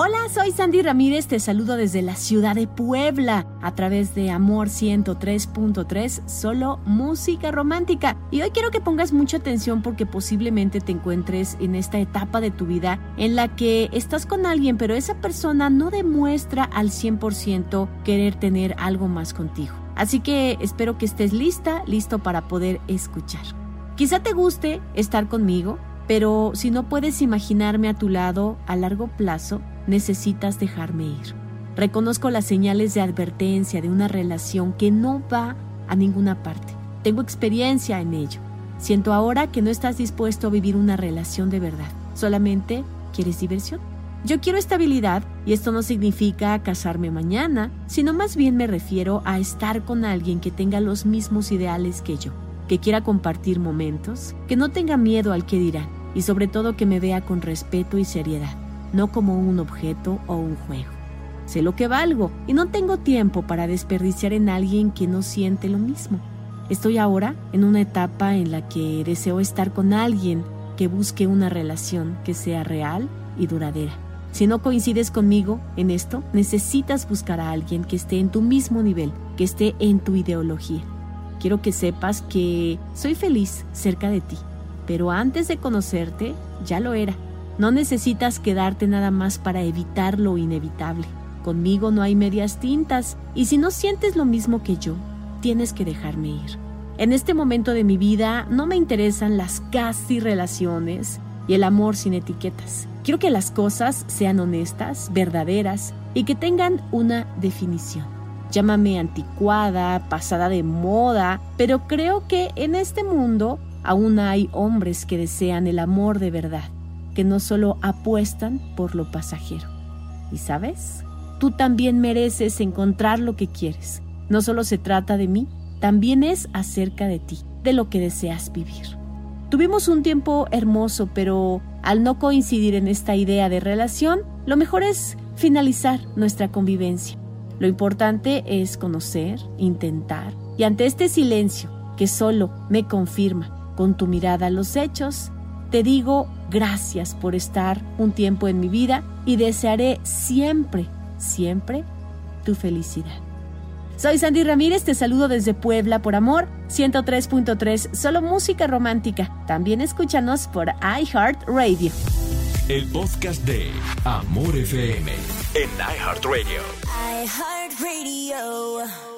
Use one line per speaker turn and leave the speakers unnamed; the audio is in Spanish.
Hola, soy Sandy Ramírez. Te saludo desde la ciudad de Puebla a través de Amor 103.3, solo música romántica. Y hoy quiero que pongas mucha atención porque posiblemente te encuentres en esta etapa de tu vida en la que estás con alguien, pero esa persona no demuestra al 100% querer tener algo más contigo. Así que espero que estés lista, listo para poder escuchar. Quizá te guste estar conmigo, pero si no puedes imaginarme a tu lado a largo plazo, necesitas dejarme ir. Reconozco las señales de advertencia de una relación que no va a ninguna parte. Tengo experiencia en ello. Siento ahora que no estás dispuesto a vivir una relación de verdad. Solamente quieres diversión. Yo quiero estabilidad y esto no significa casarme mañana, sino más bien me refiero a estar con alguien que tenga los mismos ideales que yo, que quiera compartir momentos, que no tenga miedo al que dirán y sobre todo que me vea con respeto y seriedad no como un objeto o un juego. Sé lo que valgo y no tengo tiempo para desperdiciar en alguien que no siente lo mismo. Estoy ahora en una etapa en la que deseo estar con alguien que busque una relación que sea real y duradera. Si no coincides conmigo en esto, necesitas buscar a alguien que esté en tu mismo nivel, que esté en tu ideología. Quiero que sepas que soy feliz cerca de ti, pero antes de conocerte ya lo era no necesitas quedarte nada más para evitar lo inevitable. Conmigo no hay medias tintas y si no sientes lo mismo que yo, tienes que dejarme ir. En este momento de mi vida no me interesan las casi relaciones y el amor sin etiquetas. Quiero que las cosas sean honestas, verdaderas y que tengan una definición. Llámame anticuada, pasada de moda, pero creo que en este mundo aún hay hombres que desean el amor de verdad que no solo apuestan por lo pasajero. ¿Y sabes? Tú también mereces encontrar lo que quieres. No solo se trata de mí, también es acerca de ti, de lo que deseas vivir. Tuvimos un tiempo hermoso, pero al no coincidir en esta idea de relación, lo mejor es finalizar nuestra convivencia. Lo importante es conocer, intentar, y ante este silencio que solo me confirma con tu mirada los hechos, te digo gracias por estar un tiempo en mi vida y desearé siempre, siempre tu felicidad. Soy Sandy Ramírez, te saludo desde Puebla por Amor 103.3, solo música romántica. También escúchanos por iHeartRadio.
El podcast de Amor FM en iHeartRadio.
iHeartRadio.